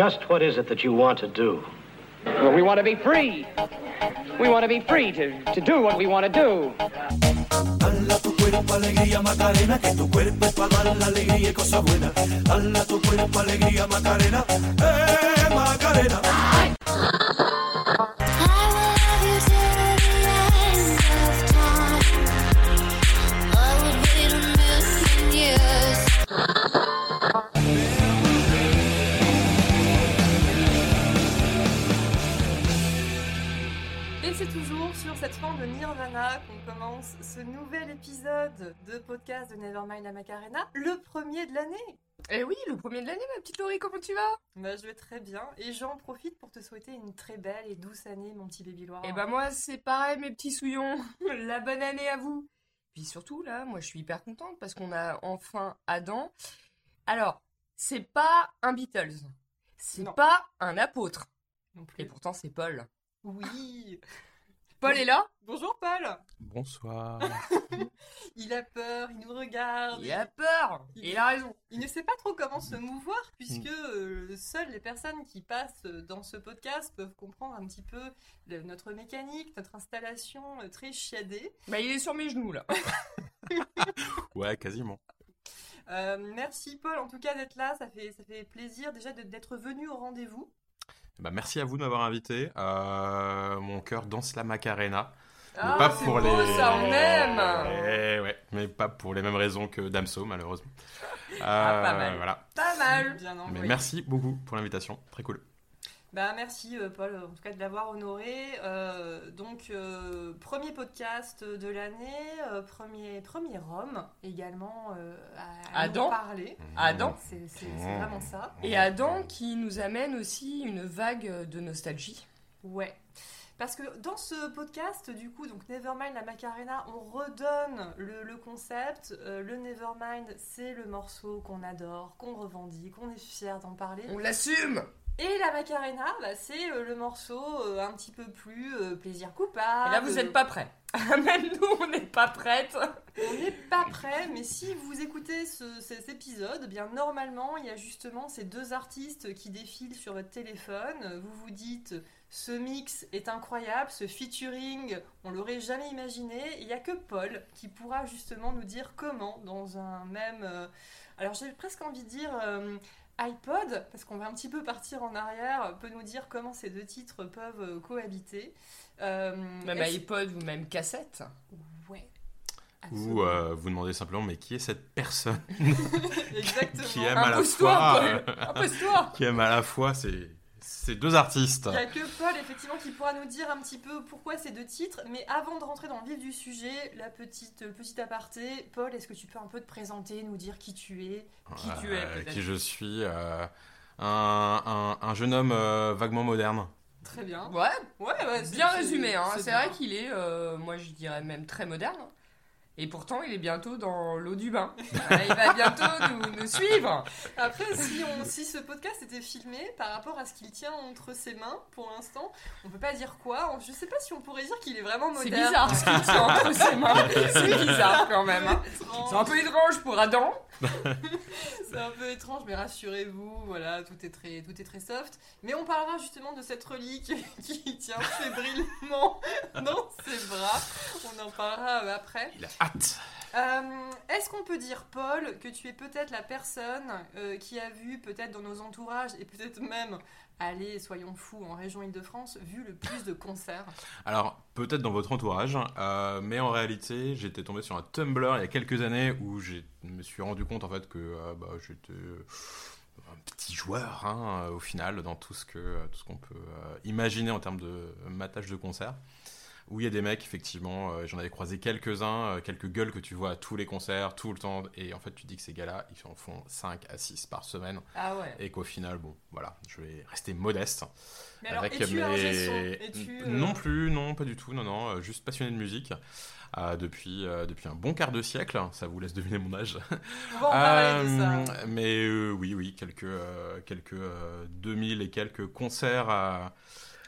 Just what is it that you want to do? Well, we want to be free. We want to be free to, to do what we want to do. Dala tu cuerpo alegría Macarena, que tu cuerpo es para dar la alegría y cosas buenas. Dala tu cuerpo alegría Macarena, eh Macarena. C'est toujours sur cette fin de Nirvana qu'on commence ce nouvel épisode de podcast de Nevermind la Macarena, le premier de l'année. Eh oui, le premier de l'année, ma petite Laurie, comment tu vas? Bah, je vais très bien et j'en profite pour te souhaiter une très belle et douce année, mon petit baby Loire. Eh ben moi, c'est pareil, mes petits souillons. La bonne année à vous. Puis surtout, là, moi, je suis hyper contente parce qu'on a enfin Adam. Alors, c'est pas un Beatles. C'est pas un apôtre. Non plus. Et pourtant, c'est Paul. Oui. Paul est là Bonjour Paul. Bonsoir. Il a peur, il nous regarde. Il a peur il a raison. Il ne sait pas trop comment se mouvoir puisque euh, seules les personnes qui passent dans ce podcast peuvent comprendre un petit peu le- notre mécanique, notre installation euh, très chiadée. Bah, il est sur mes genoux, là. Ouais, quasiment. Euh, merci Paul en tout cas d'être là, ça fait, ça fait plaisir déjà de- d'être venu au rendez-vous. Bah, merci à vous de m'avoir invité. Euh, mon cœur danse la Macarena. Mais Ah, pas c'est pour beau, les. ça, on aime Eh ouais, mais pas pour les mêmes raisons que Damso, malheureusement. Ah, pas Euh, mal. Voilà. Pas mal Bien Mais merci beaucoup pour l'invitation. Très cool. Bah merci euh, Paul en tout cas de l'avoir honoré. Euh, donc euh, premier podcast de l'année, euh, premier premier Rome également euh, à, à nous Adam parler. Adam C'est c'est vraiment ça. Et Adam qui nous amène aussi une vague de nostalgie. Ouais. Parce que dans ce podcast, du coup, donc Nevermind la Macarena, on redonne le, le concept. Euh, le Nevermind, c'est le morceau qu'on adore, qu'on revendique, qu'on est fier d'en parler. On l'assume Et la Macarena, bah, c'est euh, le morceau euh, un petit peu plus euh, plaisir coupable. Et là, vous n'êtes pas prêts. Même nous, on n'est pas prêtes. On n'est pas prêt, mais si vous écoutez ce- cet épisode, eh bien normalement, il y a justement ces deux artistes qui défilent sur votre téléphone. Vous vous dites, ce mix est incroyable, ce featuring, on l'aurait jamais imaginé. Il n'y a que Paul qui pourra justement nous dire comment, dans un même... alors j'ai presque envie de dire... euh, iPod, parce qu'on va un petit peu partir en arrière, peut nous dire comment ces deux titres peuvent euh, cohabiter. Euh, Même iPod ou même cassette. Ouais. Ou euh, vous demandez simplement, mais qui est cette personne Exactement. qui aime à la fois, euh, qui aime à la fois ces, ces deux artistes Il n'y a que Paul, effectivement, qui pourra nous dire un petit peu pourquoi ces deux titres. Mais avant de rentrer dans le vif du sujet, la petite, le petit aparté. Paul, est-ce que tu peux un peu te présenter, nous dire qui tu es Qui tu es, Euh. Qui je suis euh, un, un- un jeune homme euh, vaguement moderne. Très bien. Ouais, Ouais, bien résumé. Hein. C'est vrai qu'il est, euh, moi je dirais même très moderne. Et pourtant, il est bientôt dans l'eau du bain. Il va bientôt nous, nous suivre. Après, si, on, si ce podcast était filmé par rapport à ce qu'il tient entre ses mains, pour l'instant, on peut pas dire quoi. Je sais pas si on pourrait dire qu'il est vraiment C'est moderne. bizarre ce qu'il tient entre ses mains. C'est bizarre quand même. hein. C'est un peu étrange pour Adam. C'est un peu étrange, mais rassurez-vous, voilà, tout est très, tout est très soft. Mais on parlera justement de cette relique qui tient fébrilement dans ses bras. On en parlera euh, après. Il a hâte. Euh, Est-ce qu'on peut dire, Paul, que tu es peut-être la personne euh, qui a vu, peut-être dans nos entourages, et peut-être même, allez, soyons fous, en région Île-de-France, vu le plus de concerts? Alors, peut-être dans votre entourage, euh, mais en réalité, j'étais tombé sur un Tumblr il y a quelques années où je me suis rendu compte en fait que euh, bah, j'étais un petit joueur hein, au final dans tout ce que tout ce qu'on peut euh, imaginer en termes de matage de concert. Où il y a des mecs, effectivement, euh, j'en avais croisé quelques-uns, euh, quelques gueules que tu vois à tous les concerts, tout le temps, et en fait tu dis que ces gars-là, ils en font 5 à 6 par semaine, Ah ouais. et qu'au final, bon, voilà, je vais rester modeste. Mais alors, Avec es-tu mes- euh, Non plus, non, pas du tout, non, non, juste passionné de musique. euh, depuis, euh, depuis un bon quart de siècle, ça vous laisse deviner mon âge. On va en parler de Euh, ça. mais oui, oui, quelques, quelques euh, 2000 et quelques concerts à,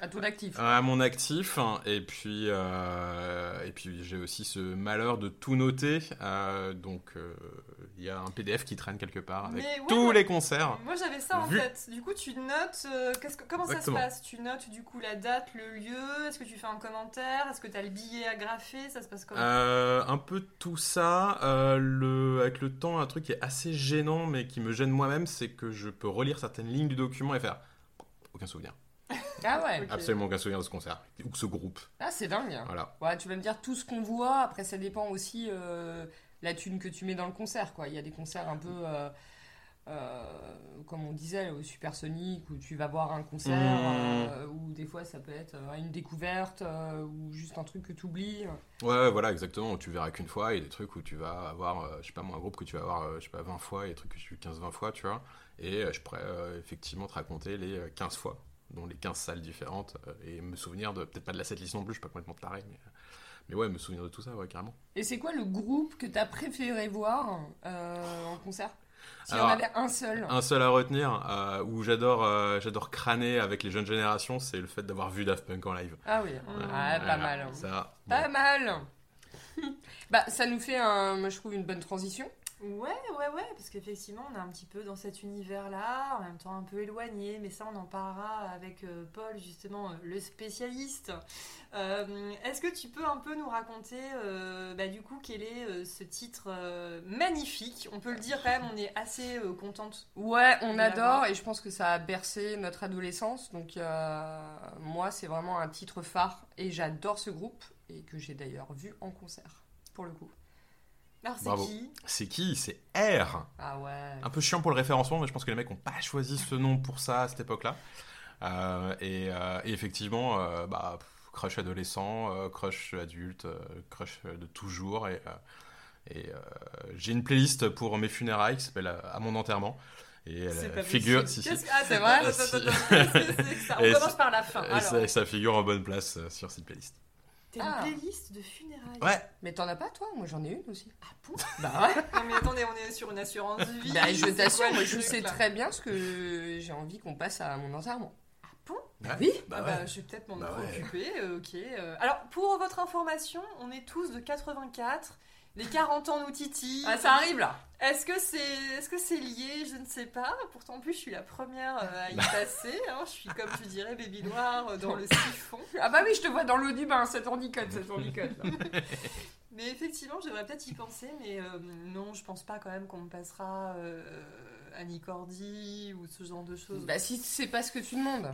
À ton actif. à mon actif. Et puis, euh, et puis j'ai aussi ce malheur de tout noter. euh, donc euh, il y a un PDF qui traîne quelque part avec ouais, tous les concerts. Moi j'avais ça en Vu. fait. Du coup, tu notes. que- comment Exactement. ça se passe? Tu notes du coup la date, le lieu Est-ce que tu fais un commentaire? Est-ce que tu as le billet à graffer? Ça se passe comment? Un peu tout ça. le, avec le temps, un truc qui est assez gênant, mais qui me gêne moi-même, c'est que je peux relire certaines lignes du document et faire aucun souvenir. Ah ouais. Absolument aucun souvenir de ce concert ou de ce groupe. Ah, c'est dingue. Voilà. Ouais, tu vas me dire tout ce qu'on voit. Après, ça dépend aussi euh, la thune que tu mets dans le concert. Quoi. Il y a des concerts un peu, euh, euh, comme on disait, au supersonique, où tu vas voir un concert, Mmh. euh, ou des fois ça peut être euh, une découverte, euh, ou juste un truc que tu oublies. Ouais, ouais, voilà, exactement. Tu verras qu'une fois, il y a des trucs où tu vas avoir, euh, je sais pas moi, un groupe que tu vas avoir, euh, je sais pas, 20 fois, il y a des trucs que tu 15-20 fois, tu vois. Et euh, je pourrais euh, effectivement te raconter les euh, 15 fois, dont les 15 salles différentes, euh, et me souvenir de, peut-être pas de la setlist non plus, je suis pas complètement taré, mais, mais ouais, me souvenir de tout ça, ouais, carrément. Et c'est quoi le groupe que t'as préféré voir euh, en concert? S'il y Alors, en avait un seul. Un seul à retenir, euh, où j'adore euh, j'adore crâner avec les jeunes générations, c'est le fait d'avoir vu Daft Punk en live. Ah oui, Ouais. Ah, pas mal. Ça, Pas mal. bah, ça nous fait, un, moi, je trouve, une bonne transition. Ouais, ouais, ouais, parce qu'effectivement, on est un petit peu dans cet univers-là, en même temps un peu éloigné, mais ça, on en parlera avec euh, Paul, justement, euh, le spécialiste. Euh, Est-ce que tu peux un peu nous raconter, bah, du coup, quel est ce titre magnifique? On peut le dire quand même, on est assez contente. Ouais, on adore et je pense que ça a bercé notre adolescence. Donc, moi, c'est vraiment un titre phare et j'adore ce groupe et que j'ai d'ailleurs vu en concert, pour le coup. Alors, c'est qui C'est qui? C'est R Ah ouais. Un peu chiant pour le référencement, mais je pense que les mecs n'ont pas choisi ce nom pour ça à cette époque-là. Euh, et, euh, et effectivement, euh, bah, crush adolescent, crush adulte, crush de toujours. Et, et j'ai une playlist pour mes funérailles qui s'appelle À mon enterrement. Et elle C'est pas figure. si, si. Ah, C'est vrai On commence par la fin. Et ça, ça figure en bonne place sur cette playlist. T'as Ah. une playlist de funérailles Ouais, Mais t'en as pas, toi? Moi, j'en ai une aussi. Ah bon? Bah ouais. Non, mais attendez, on est sur une assurance vie. bah, je t'assure, moi, je truc, sais là? très bien ce que j'ai envie qu'on passe à mon enterrement. Ouais. Oui. bah Ah ouais. bah, je vais peut-être m'en Bah ouais. occuper, euh, ok. euh. Alors, pour votre information, on est tous de 84. Les 40 ans nous titillent. Ah, ça arrive là. Est-ce que c'est est -ce c'est lié? Je ne sais pas. Pourtant, en plus, je suis la première euh, à y passer. hein. Je suis, comme tu dirais, baby noire euh, dans le siphon. Ah bah oui, je te vois dans l'eau du bain, ça tournicote, ça tournicote. Mais effectivement, j'aimerais peut-être y penser, mais euh, non, je pense pas quand même qu'on me passera euh, Annie Cordy ou ce genre de choses. bah si c'est pas ce que tu demandes.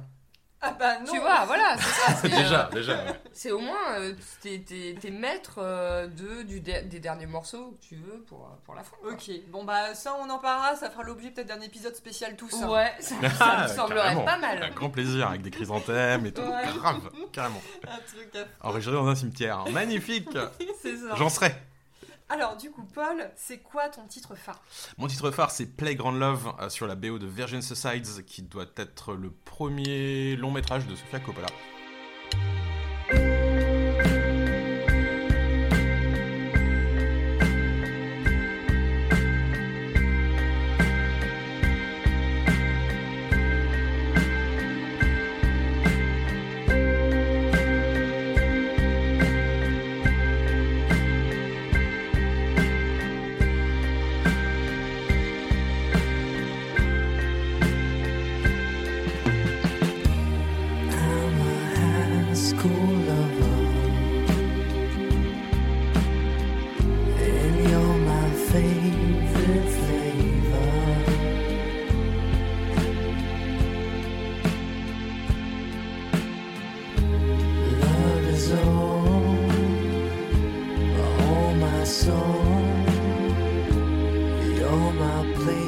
Ah bah non Tu vois, voilà, c'est ça. c'est, Déjà, euh, déjà. ouais. C'est au moins, euh, t'es, t'es- t'es maître euh, de, du des derniers morceaux que tu veux pour, pour la fin. quoi. Ok, bon bah ça on en parlera, ça fera l'objet peut-être d'un épisode spécial tout ça. Ouais, ça, ça Ah, me semblerait carrément. pas mal. grand plaisir, avec des chrysanthèmes et tout. Ouais. Grave, carrément. Un truc à... Enregistré dans un cimetière. Magnifique C'est ça. J'en serai. Alors du coup Paul, c'est quoi ton titre phare? Mon titre phare, c'est Playground Love euh, sur la BO de Virgin Suicides, qui doit être le premier long métrage de Sofia Coppola. Oh my place.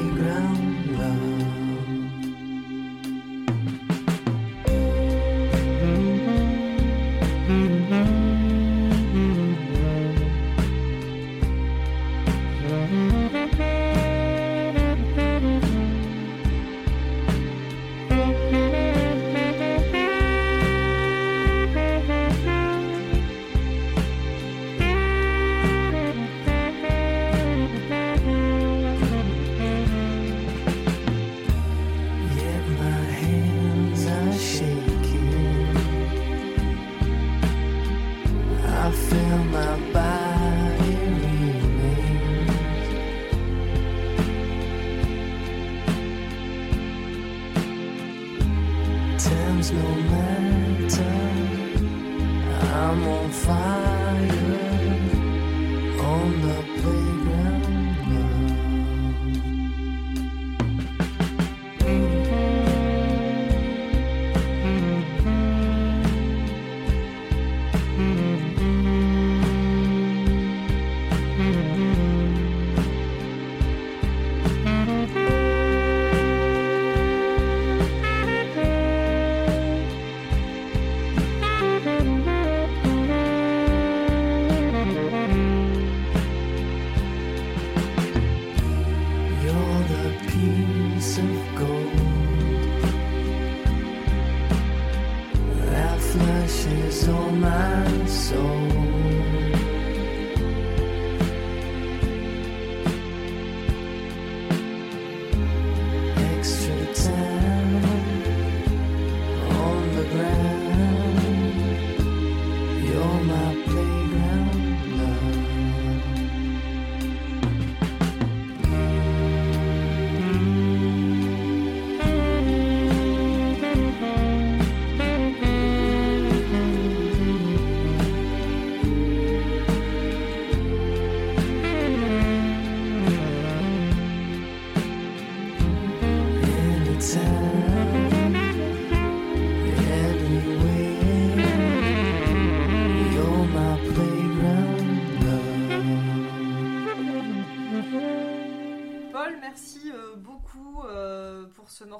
Flushes all my soul.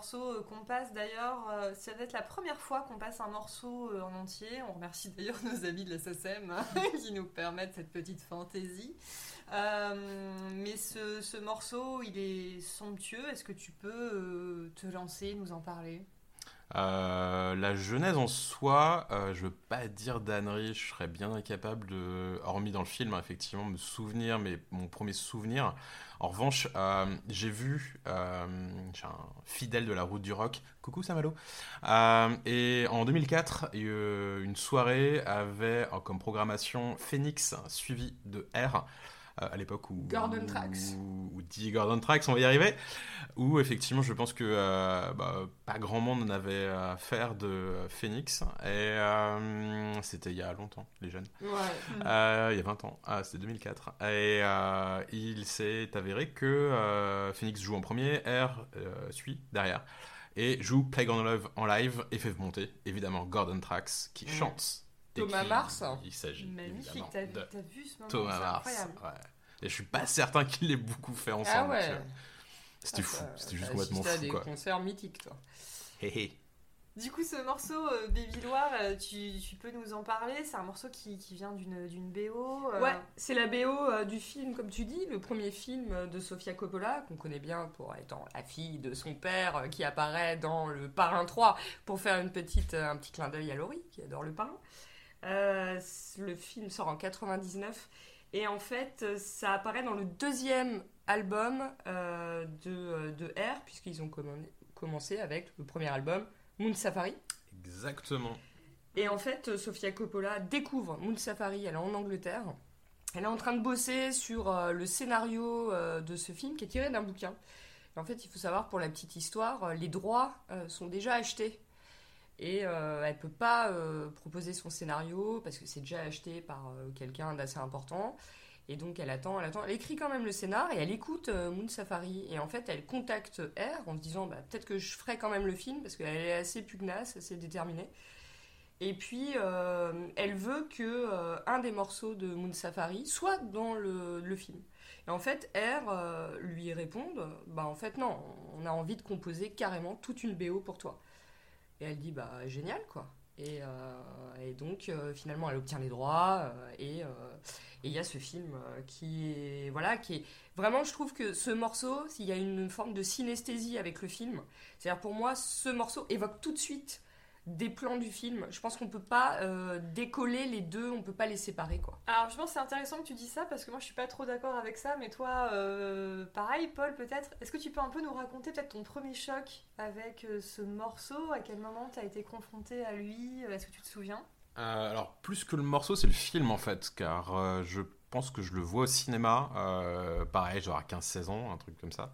Morceau euh, qu'on passe. D'ailleurs, euh, ça va être la première fois qu'on passe un morceau euh, en entier. On remercie d'ailleurs nos amis de la SACEM qui nous permettent cette petite fantaisie. Mais ce, ce morceau, il est somptueux. Est-ce que tu peux te lancer, nous en parler? La genèse en soi, euh, je veux pas dire d'ânerie, je serais bien incapable de, hormis dans le film, hein, effectivement, me souvenir, mais mon premier souvenir. En revanche, euh, j'ai vu, euh, j'ai un fidèle de la route du rock, coucou Samalo, Euh, et en 2004, euh, une soirée avait comme programmation Phoenix suivi de R. à l'époque où Gordon Tracks. où, où dit Gordon Tracks, on va y arriver où effectivement je pense que euh, bah, pas grand monde n'avait affaire de euh, Phoenix et euh, c'était il y a longtemps les jeunes Ouais. Euh, il y a 20 ans ah, c'était 2004 et il s'est avéré que Phoenix joue en premier R suit derrière et joue Playground Love en live et fait monter évidemment Gordon Tracks qui Mm. chante Thomas Mars. il s'agit Magnifique, t'as de vu ce moment Thomas Mars ouais. et je suis pas certain qu'il l'ait beaucoup fait Ah ensemble ouais. tu vois. c'était Ah, fou c'était juste t'as complètement fou des quoi concerts mythiques, toi. Hé, hé. Du coup, ce morceau, euh, Baby Loire, euh, tu, tu peux nous en parler? C'est un morceau qui, qui vient d'une d'une BO euh, Ouais, c'est la BO euh, du film, comme tu dis, le premier film de Sofia Coppola, qu'on connaît bien pour étant la fille de son père, euh, qui apparaît dans Le Parrain 3, pour faire une petite, euh, un petit clin d'œil à Laurie, qui adore Le Parrain. Euh, le film sort en 99, et en fait, euh, ça apparaît dans le deuxième album euh, de, de R, puisqu'ils ont commen- commencé avec le premier album, Moon Safari. exactement Et en fait, Sofia Coppola découvre Moon Safari, elle est en Angleterre. Elle est en train de bosser sur euh, le scénario euh, de ce film qui est tiré d'un bouquin. Et en fait, il faut savoir, pour la petite histoire, les droits sont déjà achetés. Et euh, elle peut pas euh, proposer son scénario parce que c'est déjà acheté par euh, quelqu'un d'assez important. Et donc elle attend, elle attend. Elle écrit quand même le scénar et elle écoute euh, Moon Safari. Et en fait, elle contacte R en se disant bah, peut-être que je ferai quand même le film parce qu'elle est assez pugnace, assez déterminée. Et puis, elle veut que un des morceaux de Moon Safari soit dans le, film. Et en fait, R lui répond Bah, en fait, non, on a envie de composer carrément toute une BO pour toi. Et elle dit Bah, génial, quoi. Et, euh, et donc, euh, finalement, elle obtient les droits. euh, et il y a ce film qui est. Voilà, qui est. Vraiment, je trouve que ce morceau, il y a une forme de synesthésie avec le film. C'est-à-dire, pour moi, ce morceau évoque tout de suite des plans du film. Je pense qu'on peut pas euh, décoller les deux, on peut pas les séparer quoi. Alors, je pense que c'est intéressant que tu dis ça parce que moi je suis pas trop d'accord avec ça, mais toi, euh, pareil, Paul, peut-être. Est-ce que tu peux un peu nous raconter peut-être ton premier choc avec euh, ce morceau? À quel moment tu as été confronté à lui? Est-ce que tu te souviens? Euh, alors, plus que le morceau, c'est le film en fait, car euh, je pense que je le vois au cinéma, euh, pareil, genre à 15-16 ans, un truc comme ça.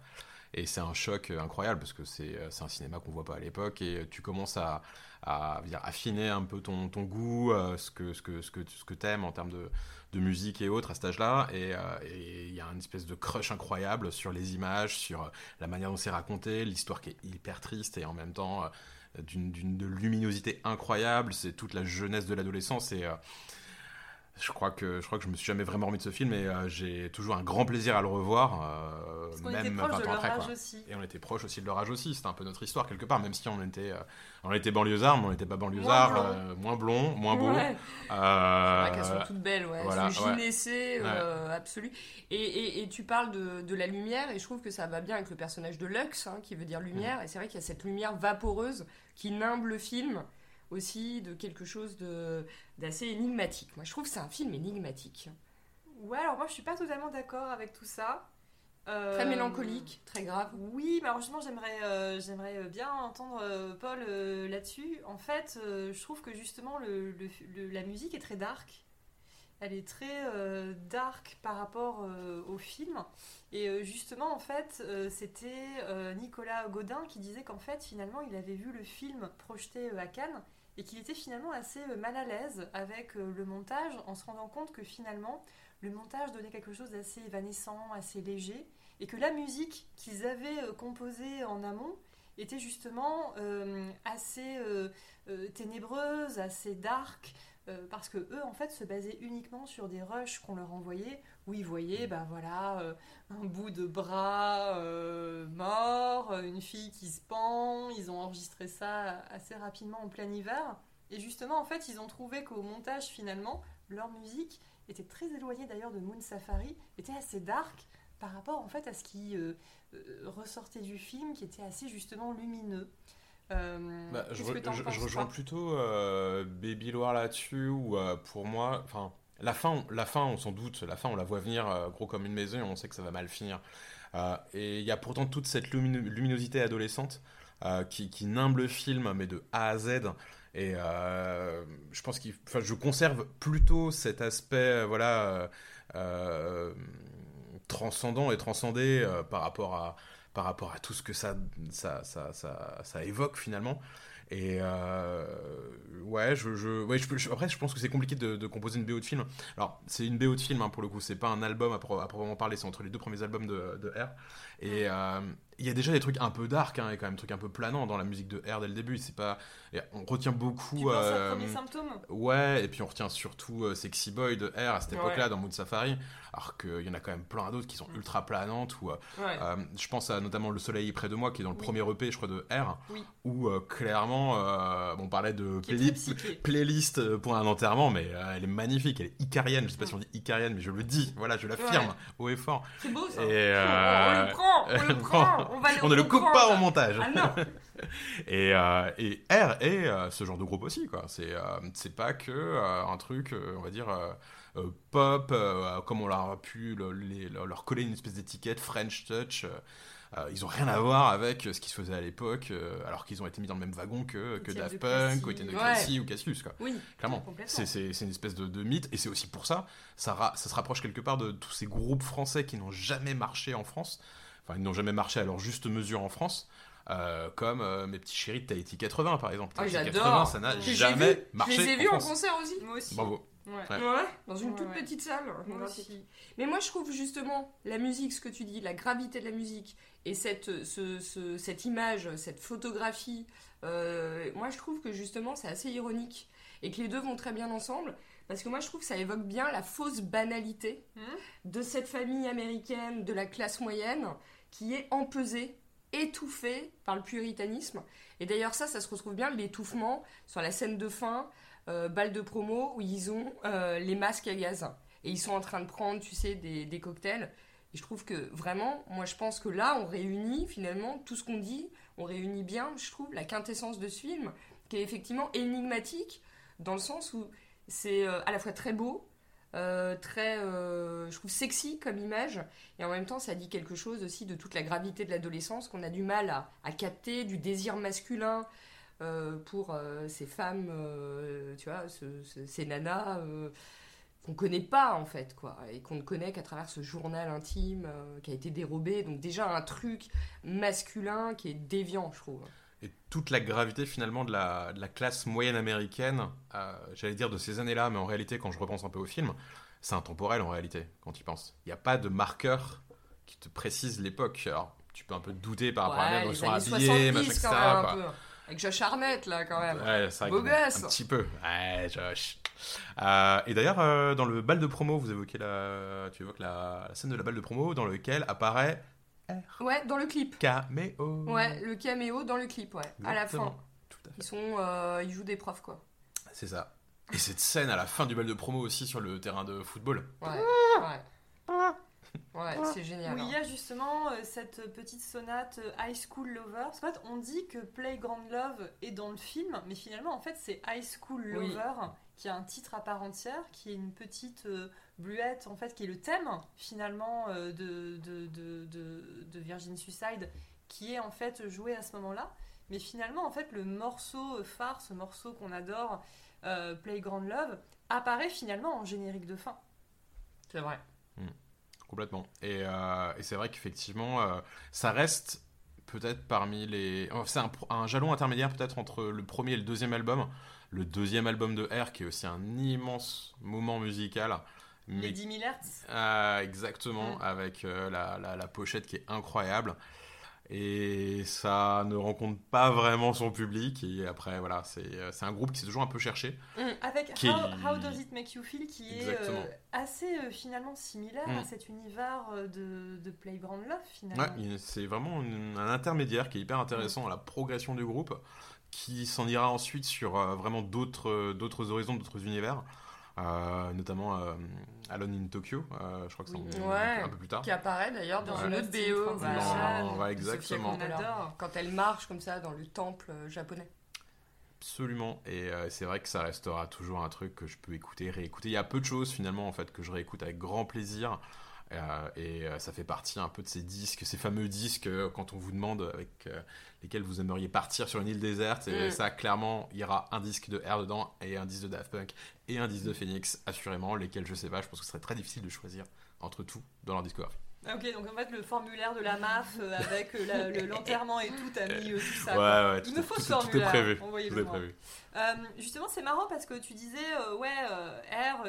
Et c'est un choc incroyable parce que c'est c'est un cinéma qu'on voit pas à l'époque et tu commences à, à affiner un peu ton, goût, euh, ce que, ce que, ce que, ce en termes de, de musique et autres à cet âge-là. Et euh, et il y a une espèce de crush incroyable sur les images, sur euh, la manière dont c'est raconté, l'histoire qui est hyper triste et en même temps d'une luminosité incroyable. C'est toute la jeunesse de l'adolescence et je crois que je crois que je me suis jamais vraiment remis de ce film et euh, j'ai toujours un grand plaisir à le revoir, euh, Parce était même proche 20 de ans leur après. quoi. aussi. Et on était proche aussi de leur âge aussi. C'était un peu notre histoire quelque part, même si on était, euh, on était banlieusards, mais on n'était pas banlieusards, blond. euh, moins blond, moins beau. Ouais. Euh, Ouais, qu'elles sont toutes belles, ouais. voilà, c'est ouais. gynécée, euh, absolu. Et, et, et tu parles de, de la lumière, et je trouve que ça va bien avec le personnage de Lux, hein, qui veut dire lumière. Et c'est vrai qu'il y a cette lumière vaporeuse qui nimbe le film aussi de quelque chose d'assez énigmatique. Moi, je trouve que c'est un film énigmatique. Ouais, alors moi je suis pas totalement d'accord avec tout ça. Euh, Très mélancolique, très grave. Oui, mais alors justement, j'aimerais euh, j'aimerais bien entendre euh, Paul euh, là-dessus. En fait, euh, je trouve que justement, le, le- le- la musique est très dark. Elle est très euh, dark par rapport euh, au film. Et euh, justement, en fait, euh, c'était euh, Nicolas Godin qui disait qu'en fait, finalement, il avait vu le film projeté euh, à Cannes et qu'il était finalement assez euh, mal à l'aise avec euh, le montage en se rendant compte que finalement, le montage donnait quelque chose d'assez évanescent, assez léger et que la musique qu'ils avaient euh, composée en amont était justement assez ténébreuse, assez dark, euh, parce que eux en fait se basaient uniquement sur des rushs qu'on leur envoyait où ils voyaient bah voilà euh, un bout de bras euh, mort, une fille qui se pend, ils ont enregistré ça assez rapidement en plein hiver et justement en fait ils ont trouvé qu'au montage finalement leur musique était très éloignée d'ailleurs de Moon Safari, était assez dark par rapport en fait à ce qui ressortait du film qui était assez justement lumineux. Euh, Bah, je, re- rejoins plutôt euh, Baby Loire là-dessus, où euh, pour moi, enfin, la fin, on- la fin, on s'en doute, la fin, on la voit venir euh, gros comme une maison, et on sait que ça va mal finir. Et il y a pourtant toute cette lumino- luminosité adolescente qui, qui nimbe le film, mais de A à Z. Et je pense qu'il, enfin, je conserve plutôt cet aspect, voilà, transcendant et transcendé par rapport à par rapport à tout ce que ça, ça, ça, ça, évoque finalement. Et euh, ouais, je, je, après, je pense que c'est compliqué de, composer une BO de film. Alors, c'est une BO de film hein, pour le coup, c'est pas un album à, pro- à proprement parler, c'est entre les deux premiers albums de R. Et euh, il y a déjà des trucs un peu dark, hein, et quand même des trucs un peu planants dans la musique de R dès le début. C'est pas, et on retient beaucoup. Tu euh, Premier Symptôme? Ouais, et puis on retient surtout euh, Sexy Boy de R à cette Ouais. époque-là dans Mood Safari, alors qu'il y en a quand même plein d'autres qui sont ultra planantes. Ou, euh, Ouais. euh, je pense à notamment Le Soleil est près de moi, qui est dans le Oui. premier EP, je crois, de R, Oui. où clairement, on parlait de psyché. playlist pour un enterrement, mais elle est magnifique, elle est icarienne. Je sais pas Mm. si on dit icarienne, mais je le dis, voilà, je l'affirme haut et fort. C'est beau ça. Et, on, on le prend, on le prend. On, va le on ne le coupe pas au montage. Ah non. Et, euh, et R est euh, ce genre de groupe aussi, quoi. C'est euh, pas que euh, un truc, euh, on va dire, euh, euh, pop, euh, comme on leur a pu le- les- leur coller une espèce d'étiquette French Touch. euh, euh, ils ont rien à voir avec ce qui se faisait à l'époque, euh, alors qu'ils ont été mis dans le même wagon que, Daft Punk, ou Étienne de ou Cassius, quoi. Oui. Clairement. C'est une espèce de, de mythe, et c'est aussi pour ça, ça, ça se rapproche quelque part de tous ces groupes français qui n'ont jamais marché en France, enfin, ils n'ont jamais marché à leur juste mesure en France, euh, comme euh, mes petits chéris de Tahiti 80, par exemple. Ah, Tahiti j'adore. 80, ça n'a jamais vu. marché Je les ai vus en concert aussi. Moi aussi. Bravo. Ouais. Ouais. Ouais, dans une Ouais, toute ouais. petite salle. Moi aussi. Mais moi, je trouve justement la musique, ce que tu dis, la gravité de la musique et cette, ce- ce- cette image, cette photographie, euh, moi, je trouve que justement, c'est assez ironique et que les deux vont très bien ensemble. Parce que moi, je trouve que ça évoque bien la fausse banalité Mhm. de cette famille américaine de la classe moyenne qui est empesée, étouffée par le puritanisme. Et d'ailleurs, ça, ça se retrouve bien, l'étouffement, sur la scène de fin, euh, balle de promo, où ils ont euh, les masques à gaz. Et ils sont en train de prendre, tu sais, des, des cocktails. Et je trouve que vraiment, moi je pense que là, on réunit finalement tout ce qu'on dit, on réunit bien, je trouve, la quintessence de ce film, qui est effectivement énigmatique, dans le sens où c'est euh, à la fois très beau, euh, très, euh, je trouve, sexy comme image, et en même temps, ça dit quelque chose aussi de toute la gravité de l'adolescence qu'on a du mal à, capter, du désir masculin euh, pour ces femmes, tu vois, ce- ce- ces nanas. qu'on connaît pas en fait quoi. Et qu'on ne connaît qu'à travers ce journal intime qui a été dérobé. Donc déjà un truc masculin qui est déviant je trouve Et toute la gravité finalement de la, de la classe moyenne américaine, euh, j'allais dire de ces années-là, mais en réalité, quand je repense un peu au film, c'est intemporel en réalité, quand tu y penses. Il n'y a pas de marqueur qui te précise l'époque. Alors, tu peux un peu te douter par rapport à la manière dont ils sont habillés, 70 machin, etc. avec Josh Arnett là quand même Ouais, c'est vrai Beau gosse. Un petit peu. Ouais, Josh. Euh, et d'ailleurs, euh, dans le bal de promo, vous évoquez la, tu évoques la, la scène de la balle de promo dans lequel apparaît ouais dans le clip Caméo. ouais le caméo dans le clip ouais à la fin. Tout à fait. ils sont euh, ils jouent des profs quoi C'est ça. Et cette scène à la fin du bal de promo aussi sur le terrain de football. ouais ouais ouais c'est génial Où il hein. y a justement euh, cette petite sonate euh, High School Lover. Qu'en fait, on dit que Playground Love est dans le film, mais finalement, en fait, c'est High School Oui. Lover qui a un titre à part entière, qui est une petite euh, bluette, en fait, qui est le thème finalement euh, de, de, de, de, de Virgin Suicide, qui est en fait joué à ce moment-là. Mais finalement, en fait, le morceau phare, ce morceau qu'on adore, euh, Playground Love, apparaît finalement en générique de fin. c'est vrai Complètement. Et, euh, et c'est vrai qu'effectivement, euh, ça reste peut-être parmi les. enfin, c'est un, un jalon intermédiaire peut-être entre le premier et le deuxième album. Le deuxième album de R, qui est aussi un immense moment musical. Les Mais 10 000 Hertz. Ah, exactement, Mm. avec euh, la, la- la pochette qui est incroyable. Et ça ne rencontre pas vraiment son public. Et après, voilà, c'est euh, un groupe qui s'est toujours un peu cherché. Avec Qui- How, How Does It Make You Feel, qui Exactement. est euh, assez finalement similaire Mm. à cet univers de, de Playground Love finalement. c'est vraiment une- un intermédiaire qui est hyper intéressant à la progression du groupe, qui s'en ira ensuite sur vraiment d'autres d'autres horizons, d'autres univers. Euh, notamment euh, Alone in Tokyo, euh, je crois que c'est Oui. un, Ouais. un peu plus tard. qui apparaît d'ailleurs dans une autre BO Sofia exactement. On Coppola. adore. quand elle marche comme ça dans le temple japonais Absolument, et euh, c'est vrai que ça restera toujours un truc que je peux écouter, réécouter. Il y a peu de choses finalement en fait que je réécoute avec grand plaisir, euh, et euh, ça fait partie un peu de ces disques, ces fameux disques euh, quand on vous demande avec euh, lesquels vous aimeriez partir sur une île déserte, et Mm. ça clairement il y aura un disque de R dedans et un disque de Daft Punk et un disque de Phoenix, assurément, lesquels je sais pas, je pense que ce serait très difficile de choisir entre tout dans leur discographie. Ah, Ok, donc en fait le formulaire de la MAF euh, avec euh, l'enterrement et tout a mis euh, tout ça. ouais, ouais, Il tout, me est- faut tout ce est- tout est formulaire, prévu. Tout est prévu. Euh, justement, c'est marrant parce que tu disais, euh, ouais, euh,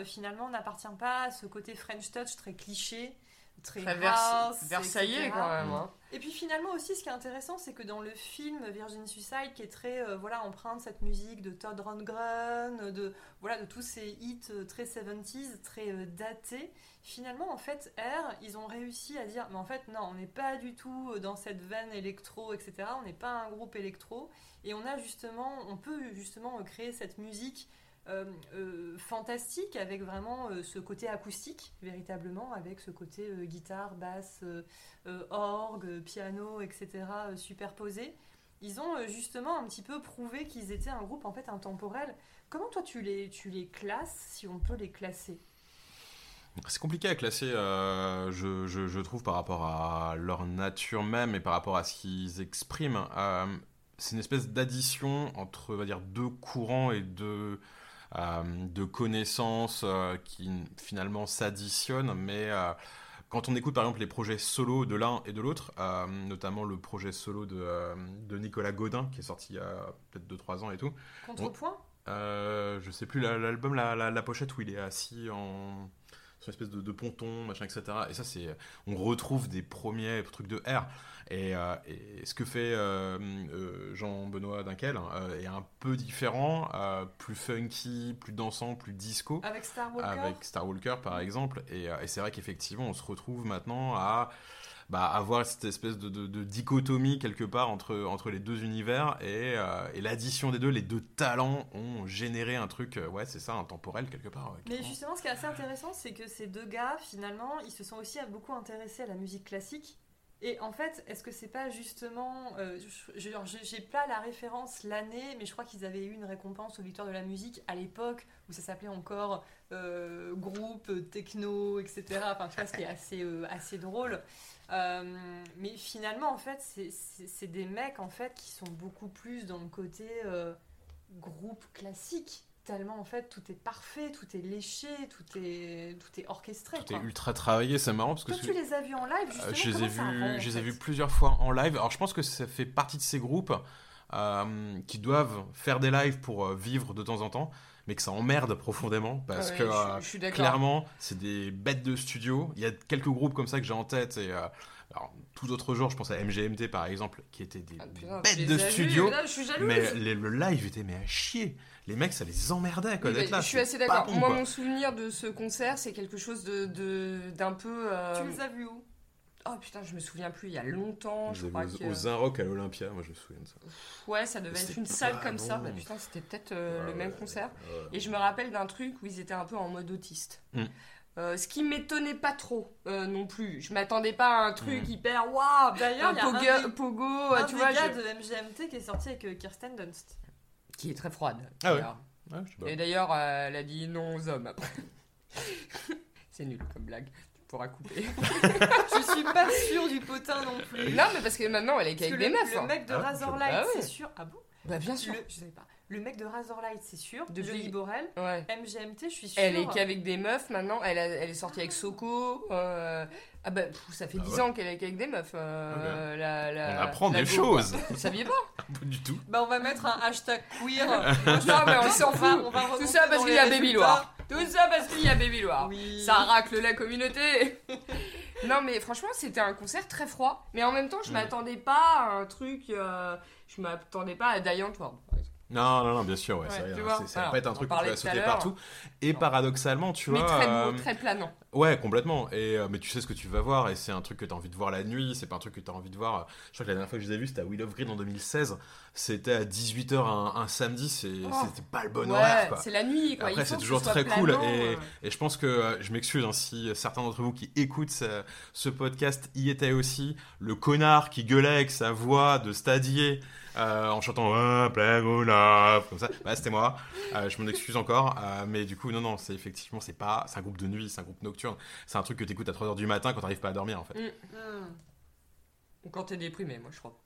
R finalement n'appartient pas à ce côté French touch très cliché, très, Très Versa- house, Versaillais etc. quand même. hein. Et puis finalement aussi, ce qui est intéressant, c'est que dans le film Virgin Suicide, qui est très euh, voilà empreint de cette musique de Todd Rundgren, de voilà de tous ces hits euh, très 70s, très euh, datés, finalement en fait R, ils ont réussi à dire, mais en fait non, on n'est pas du tout euh, dans cette veine électro, etc. On n'est pas un groupe électro, et on a justement, on peut justement créer cette musique. Euh, euh, fantastique avec vraiment euh, ce côté acoustique véritablement avec ce côté guitare basse orgue, piano, etc. superposés. Ils ont justement un petit peu prouvé qu'ils étaient un groupe en fait intemporel. Comment toi tu les, tu les classes, si on peut les classer? C'est compliqué à classer, je, je- trouve, par rapport à leur nature même et par rapport à ce qu'ils expriment. C'est une espèce d'addition entre, va dire, deux courants et deux, de connaissances euh, qui finalement s'additionnent, mais euh, quand on écoute par exemple les projets solo de l'un et de l'autre, euh, notamment le projet solo de, euh, de Nicolas Godin qui est sorti il y a peut-être 2-3 ans et tout, Contrepoint? Euh, je sais plus la- l'album, la, la, la pochette où il est assis en sur une espèce de, de ponton, machin, etc. Et ça, c'est, on retrouve des premiers trucs de R. Et, euh, et ce que fait euh, euh, Jean-Benoît Dunkel euh, est un peu différent, plus funky, plus dansant, plus disco Avec Star Walker avec Star Walker par exemple et, et c'est vrai qu'effectivement on se retrouve maintenant à bah, avoir cette espèce de, de- de dichotomie quelque part entre, entre les deux univers et, euh, et l'addition des deux, les deux talents ont généré un truc, euh, ouais c'est ça, intemporel quelque part. ouais, Mais justement, ce qui est assez intéressant, c'est que ces deux gars, finalement, ils se sont aussi beaucoup intéressés à la musique classique. Et en fait, est-ce que c'est pas justement. euh, J'ai pas la référence l'année, mais je crois qu'ils avaient eu une récompense aux victoires de la musique à l'époque où ça s'appelait encore euh, groupe euh, techno, etc. Enfin, tu vois, ce qui est assez, euh, assez drôle. Mais finalement, en fait, c'est- des mecs en fait qui sont beaucoup plus dans le côté groupe classique tellement en fait tout est parfait, tout est léché, tout est tout est orchestré. Tout quoi. est ultra travaillé, c'est marrant parce que Toi, tu les as vus en live Euh, justement je les ai vus, je les ai vus plusieurs fois en live. Alors je pense que ça fait partie de ces groupes euh, qui doivent faire des lives pour euh, vivre de temps en temps, mais que ça emmerde profondément parce Ouais, que je, suis- je suis d'accord. clairement c'est des bêtes de studio. Il y a quelques groupes comme ça que j'ai en tête et euh, alors, tout autre jour, je pense à MGMT par exemple, qui étaient des Ah, putain, bêtes de studio. là. Mais les- le live était mais à chier. Les mecs, ça les emmerdait quoi Oui, d'être bah, là. je suis assez d'accord. bon, Moi, quoi. mon souvenir de ce concert, c'est quelque chose de de- d'un peu. euh, Tu les as vus où? Oh putain, je me souviens plus. Il y a longtemps, je crois que. aux, Rock à l'Olympia, moi je me souviens de ça. Ouais, ça devait être une salle comme ça. Bah, putain, c'était peut-être euh, Ouais, le même ouais, concert. ouais. Et je me rappelle d'un truc où ils étaient un peu en mode autiste. Mm. Euh, ce qui m'étonnait pas trop euh, non plus. Je m'attendais pas à un truc Mm. hyper waouh. D'ailleurs, un il y a un pogo, pogo, un tu des vois, gars je- de MGMT qui est sorti avec Kirsten Dunst. Qui est très froide. Ah ouais. d'ailleurs. Ouais, je sais pas. Et d'ailleurs, euh, elle a dit non aux hommes après. C'est nul comme blague. Tu pourras couper. Je suis pas sûre du potin non plus. non, mais parce que maintenant, elle est qu'avec des meufs. le hein. mec de Ah, Razorlight, Ah ouais. c'est sûr. Ah bon? Bah bien sûr. Le- Je savais pas. Le mec de Razorlight, c'est sûr. Depuis- Johnny Borel. Ouais. MGMT, je suis sûre. Elle est qu'avec des meufs maintenant. Elle, a- elle est sortie avec Soko. euh, Ah bah pff, ça fait Ah 10 ouais. ans qu'elle est qu'avec des meufs. euh, la- la- On apprend la des go, choses. quoi. Vous saviez pas? Pas du tout. Bah, on va mettre un hashtag queer. Non mais on s'en va- fout. on va Tout remonter ça parce dans qu'il y a Baby. Loire. Tout ça parce qu'il y a Baby Loire. Oui. Ça racle la communauté. non mais franchement c'était un concert très froid. Mais en même temps je Mm. m'attendais pas à un truc. euh, je m'attendais pas à Diane Ward. par exemple. Non, non, non, bien sûr, ouais, Ouais, vrai, tu hein, vois, ça va pas être un truc qui parlait va tout à sauter partout. Et Non. paradoxalement, tu Mais vois. très beau, euh, très planant. Ouais, complètement. Et, euh, mais tu sais ce que tu vas voir, et c'est un truc que tu as envie de voir la nuit, c'est pas un truc que tu as envie de voir. Je crois que la dernière fois que je les ai vus, c'était à Will of Green en 2016. C'était à 18h un, un samedi, Oh. c'était pas le bon ouais, horaire, c'est la nuit quoi. Après, c'est que ce toujours très cool. planant, Et, euh. et je pense que euh, je m'excuse hein, si certains d'entre vous qui écoutent ce, ce podcast y étaient aussi. Le connard qui gueulait avec sa voix de stadier euh, en chantant Ah, comme ça, bah, c'était moi. Euh, je m'en excuse encore. euh, mais du coup, non, non, c'est effectivement, c'est pas. C'est un groupe de nuit, c'est un groupe nocturne. C'est un truc que tu écoutes à 3h du matin quand t'arrives pas à dormir en fait. Hmm. Ou quand t'es déprimé, moi je crois.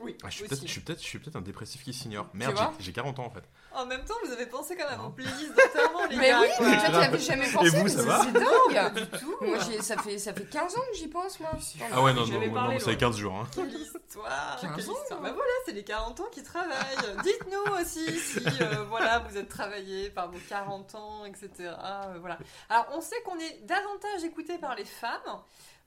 Oui, Ah, je suis peut-être je suis peut-être- je suis peut-être un dépressif qui s'ignore. Merde, j'ai 40 ans en fait. En même temps, vous avez pensé quand même en playlist d'enterrement, les Mais gars. oui, mais toi tu avais jamais pensé. vous, mais ça c'est- va C'est dingue. Du tout. Moi ça fait, ça fait 15 ans que j'y pense moi. Ah ouais, non, non, non, parlé, non, ça fait Laure. 15 jours. hein. Quelle histoire, 15 quelle ans. histoire. Bah voilà, c'est les 40 ans qui travaillent. Dites-nous aussi si euh, voilà, vous êtes travaillé par vos 40 ans, etc. Euh, voilà. Alors, on sait qu'on est davantage écouté par les femmes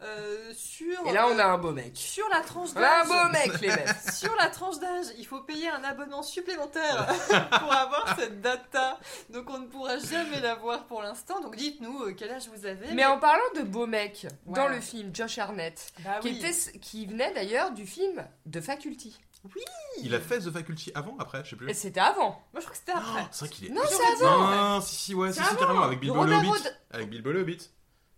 euh, sur, Et là on a un beau mec. sur la tranche On a un d'âge. beau mec les mecs. Sur la tranche d'âge, il faut payer un abonnement supplémentaire pour avoir cette data. Donc on ne pourra jamais l'avoir pour l'instant. Donc dites-nous euh, quel âge vous avez. Mais en parlant de beau mec, dans le film Josh Harnett, Bah qui, oui. était, qui venait d'ailleurs du film The Faculty. Il a fait The Faculty avant, après, je sais plus. C'était avant. Moi je crois que c'était après. Oh, c'est vrai qu'il est. Non, c'est avant. Non, si, si, ouais, si, C'est si, avant. carrément, avec Bilbo Robert le Hobbit. Rod- Avec Bilbo le Hobbit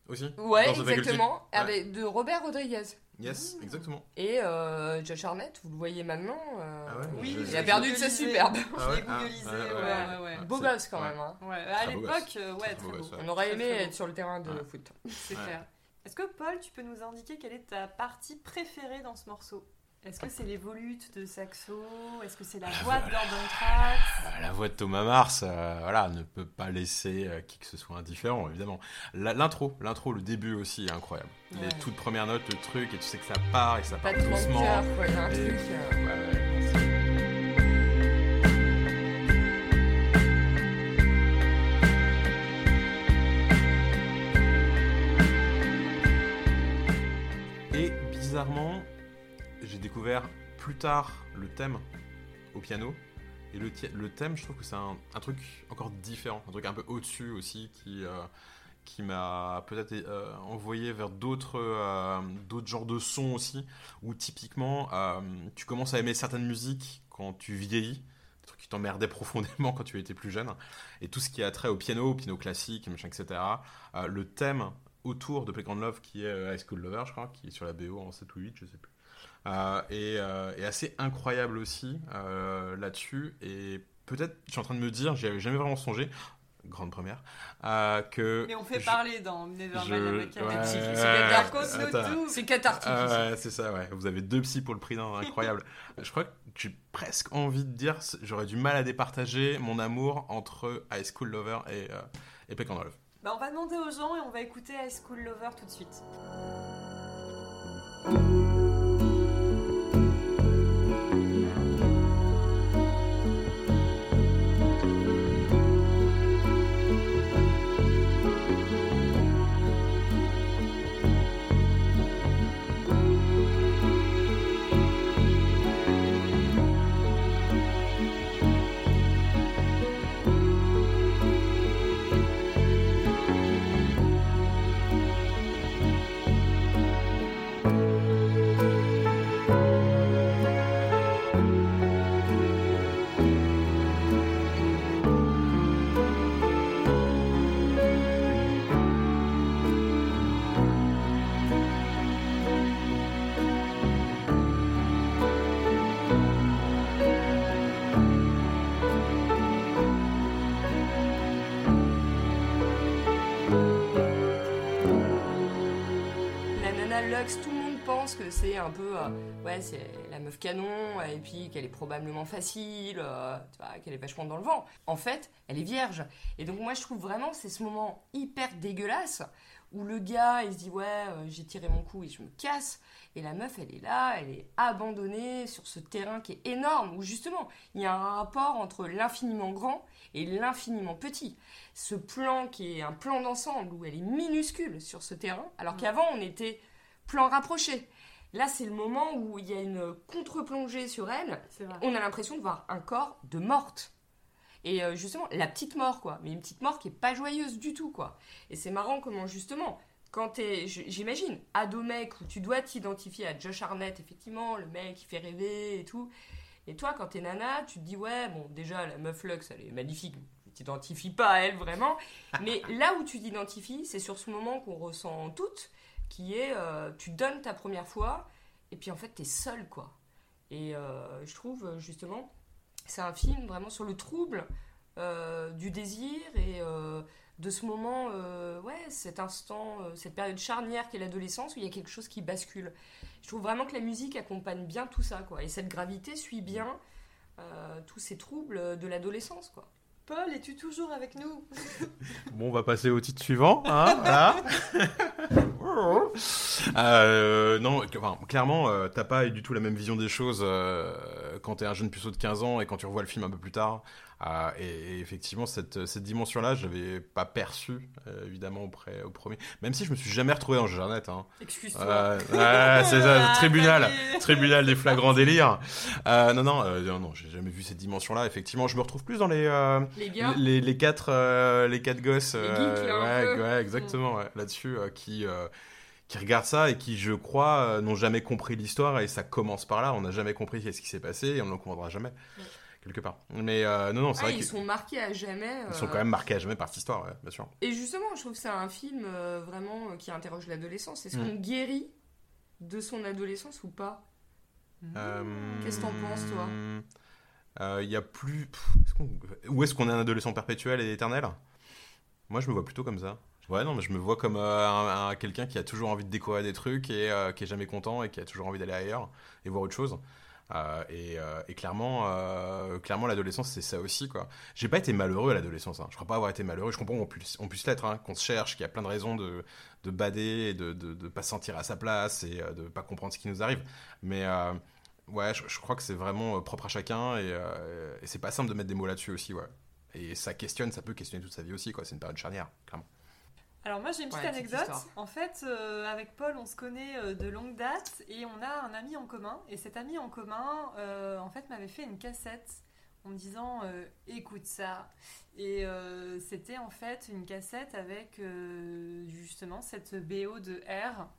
aussi. Ouais, exactement. Ouais. Avec de Robert Rodriguez. Yes, exactement. Et euh, Josh Harnett, vous le voyez maintenant. euh, Ah ouais, Oui, je- il a perdu de sa superbe. Ah Je ouais, ah, ouais, ouais, ouais. ouais, ouais. Beau C'est- gosse quand ouais. même. hein. Ouais, à l'époque, euh, ouais, Très très beau gosse. On aurait aimé être sur le terrain de Ouais. foot. C'est Ouais. clair. Est-ce que Paul, tu peux nous indiquer quelle est ta partie préférée dans ce morceau? Est-ce que c'est les volutes de saxo? Est-ce que c'est la voix de Gordon Trax? Euh, La voix de Thomas Mars, euh, voilà, ne peut pas laisser euh, qui que ce soit indifférent, évidemment. L'intro, l'intro, le début aussi est incroyable. Les toutes premières notes, le truc, et tu sais que ça part et que ça part Pas de doucement. cœur, quoi. A un Et- truc. euh, Ouais, ouais, plus tard le thème au piano. Et le, thème, je trouve que c'est un, truc encore différent, un truc un peu au-dessus aussi, qui, euh, qui m'a peut-être euh, envoyé vers d'autres euh, d'autres genres de sons aussi, où typiquement, tu commences à aimer certaines musiques quand tu vieillis, des trucs qui t'emmerdaient profondément quand tu étais plus jeune, et tout ce qui a trait au piano, au piano classique, machin, etc. le thème autour de Playground Love, qui est High School Lover, je crois, qui est sur la BO en 7 ou 8, je sais plus. Euh, et, euh, et assez incroyable aussi euh, là-dessus. Et peut-être, je suis en train de me dire, j'y avais jamais vraiment songé. grande première, euh, que. Mais on fait je- parler dans Nevermind je- ouais, c'est cathartique. C'est ça, ouais. Vous avez deux psys pour le prix d'un, incroyable. je crois que j'ai presque envie de dire, j'aurais du mal à départager mon amour entre High School Lover et, euh, et Peck and Love. Bah, on va demander aux gens et on va écouter High School Lover tout de suite. Tout le monde pense que c'est un peu. euh, ouais, c'est la meuf canon, et puis qu'elle est probablement facile, euh, tu vois, qu'elle est vachement dans le vent. En fait, elle est vierge. Et donc, moi, je trouve vraiment c'est ce moment hyper dégueulasse où le gars, il se dit Ouais, euh, j'ai tiré mon coup et je me casse. Et la meuf, elle est là, elle est abandonnée sur ce terrain qui est énorme, où justement, il y a un rapport entre l'infiniment grand et l'infiniment petit. Ce plan qui est un plan d'ensemble, où elle est minuscule sur ce terrain, alors qu'avant, on était plan rapproché. Là, c'est le moment où il y a une contre-plongée sur elle. On a l'impression de voir un corps de morte. Et euh, justement, la petite mort, quoi. Mais une petite mort qui est pas joyeuse du tout, quoi. Et c'est marrant comment, justement, quand t'es, j'imagine, ado mec, où tu dois t'identifier à Josh Arnett, effectivement, le mec qui fait rêver et tout. Et toi, quand t'es nana, tu te dis, ouais, bon, déjà, la meuf Lux, elle est magnifique. Tu t'identifies pas à elle vraiment. Mais là où tu t'identifies, c'est sur ce moment qu'on ressent toutes, qui est, euh, tu donnes ta première fois, et puis en fait, t'es seule, quoi. Et euh, je trouve, euh, justement, c'est un film vraiment sur le trouble euh, du désir et euh, de ce moment, euh, ouais, cet instant, euh, cette période charnière qu'est l'adolescence où il y a quelque chose qui bascule. Je trouve vraiment que la musique accompagne bien tout ça, quoi. Et cette gravité suit bien euh, tous ces troubles de l'adolescence, quoi. Paul, es-tu toujours avec nous? Bon, on va passer au titre suivant. Hein, voilà. Euh, non, clairement, euh, t'as pas du tout la même vision des choses euh, quand t'es un jeune puceau de 15 ans et quand tu revois le film un peu plus tard. Euh, et, et effectivement, cette, cette dimension-là, je l'avais pas perçue, euh, évidemment, au, pré- au premier. Même si je me suis jamais retrouvé dans Jeannette. Hein. Excuse-toi. Euh, ouais, c'est ça, Ah, tribunal. Tribunal des flagrants délires. Euh, non, non, euh, non, non, j'ai jamais vu cette dimension-là. Effectivement, je me retrouve plus dans les, Les gars, les, les quatre, les quatre gosses, Les geeks, là, ouais, exactement, ouais, là-dessus, qui, qui regardent ça et qui, je crois, n'ont jamais compris l'histoire et ça commence par là. On n'a jamais compris ce qui s'est passé et on ne le comprendra jamais, Ouais. Quelque part. Mais euh, non, non, c'est ah, vrai ils qu'ils sont marqués à jamais. ils sont euh, quand même marqués à jamais par cette histoire, ouais, bien sûr. Et justement, je trouve que c'est un film euh, vraiment euh, qui interroge l'adolescence. Est-ce Mm. qu'on guérit de son adolescence ou pas? Euh, Qu'est-ce que t'en penses, toi? Euh, Il y a plus. Où est-ce qu'on est un adolescent perpétuel et éternel? Moi, je me vois plutôt comme ça. Ouais, non, mais je me vois comme euh, un- un- quelqu'un qui a toujours envie de découvrir des trucs et euh, qui est jamais content et qui a toujours envie d'aller ailleurs et voir autre chose. Euh, et, euh, et clairement, euh, clairement, l'adolescence, c'est ça aussi, quoi. J'ai pas été malheureux à l'adolescence. Hein. Je crois pas avoir été malheureux. Je comprends qu'on puisse, l'être, hein, qu'on se cherche, qu'il y a plein de raisons de, de bader et de, de, de pas se sentir à sa place et de pas comprendre ce qui nous arrive. Mais ouais, je, crois que c'est vraiment propre à chacun et, et c'est pas simple de mettre des mots là-dessus aussi. Et ça questionne, ça peut questionner toute sa vie aussi. C'est une période charnière, clairement. Alors moi j'ai une petite Ouais, anecdote. En fait, euh, avec Paul, on se connaît euh, de longue date et on a un ami en commun. Et cet ami en commun, euh, en fait, m'avait fait une cassette en me disant écoute ça. Et c'était en fait une cassette avec justement cette BO de R.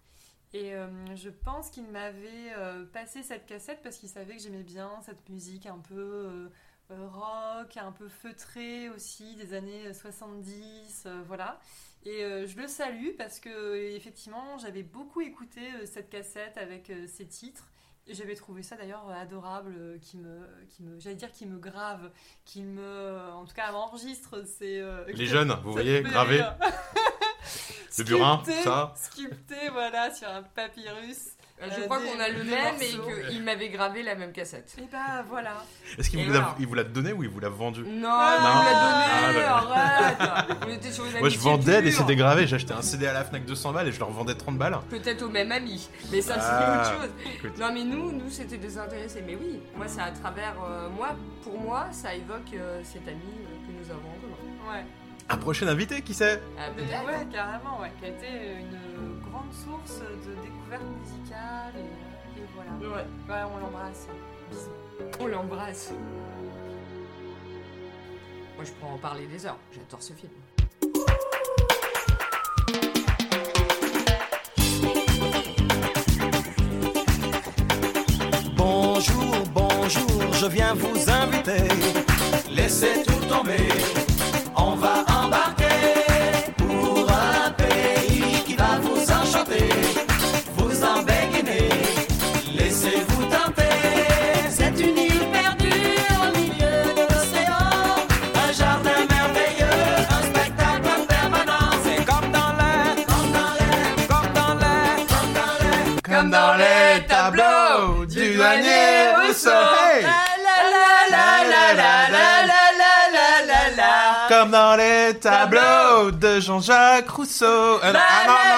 Et je pense qu'il m'avait passé cette cassette parce qu'il savait que j'aimais bien cette musique un peu rock, un peu feutrée aussi, des années 70, euh, voilà. Et euh, je le salue parce que effectivement j'avais beaucoup écouté euh, cette cassette avec euh, ces titres J'avais trouvé ça d'ailleurs adorable, euh, qui me, qui me, j'allais dire qui me grave, qui me, en tout cas m'enregistre. C'est euh, Les jeunes, vous voyez, gravés. rire. Le burin, Sculpté- ça. Sculpté, voilà, sur un papyrus. Euh, Je Euh, crois qu'on a le même et qu'il m'avait gravé la même cassette. Et bah voilà. Est-ce qu'il vous l'a voilà. il vous l'a donné ou il vous l'a vendu Non, Non. il Ah, l'a donné, arrête On était sur une Moi je vendais des. CD gravés, j'achetais un CD à la Fnac 200 balles et je leur vendais 30 balles. Peut-être au même ami, mais ça Ah, c'est autre chose. écoute. Non mais nous, nous c'était désintéressé. Mais oui, moi c'est à travers euh, moi, pour moi, ça évoque euh, cet ami euh, que nous avons en commun. Ouais. Un prochain invité, qui sait? Ah, peut-être. ouais, carrément, ouais. Qui a été une grande source de découvertes musicales et, et voilà. Ouais, Ouais, on l'embrasse. Bisous. on l'embrasse. Moi je pourrais en parler des heures, j'adore ce film. Bonjour, bonjour, je viens vous inviter. Laissez tout tomber, Comme dans les tableaux de Jean-Jacques Rousseau. Euh, ah,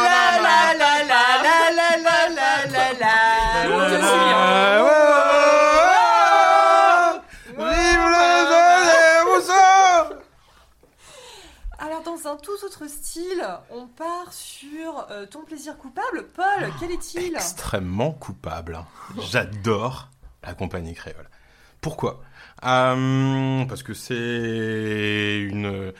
Euh, Alors, dans un tout autre style, on part sur euh, ton plaisir coupable. Paul, quel est-il extrêmement coupable. J'adore la compagnie créole. Pourquoi? Euh, Parce que c'est une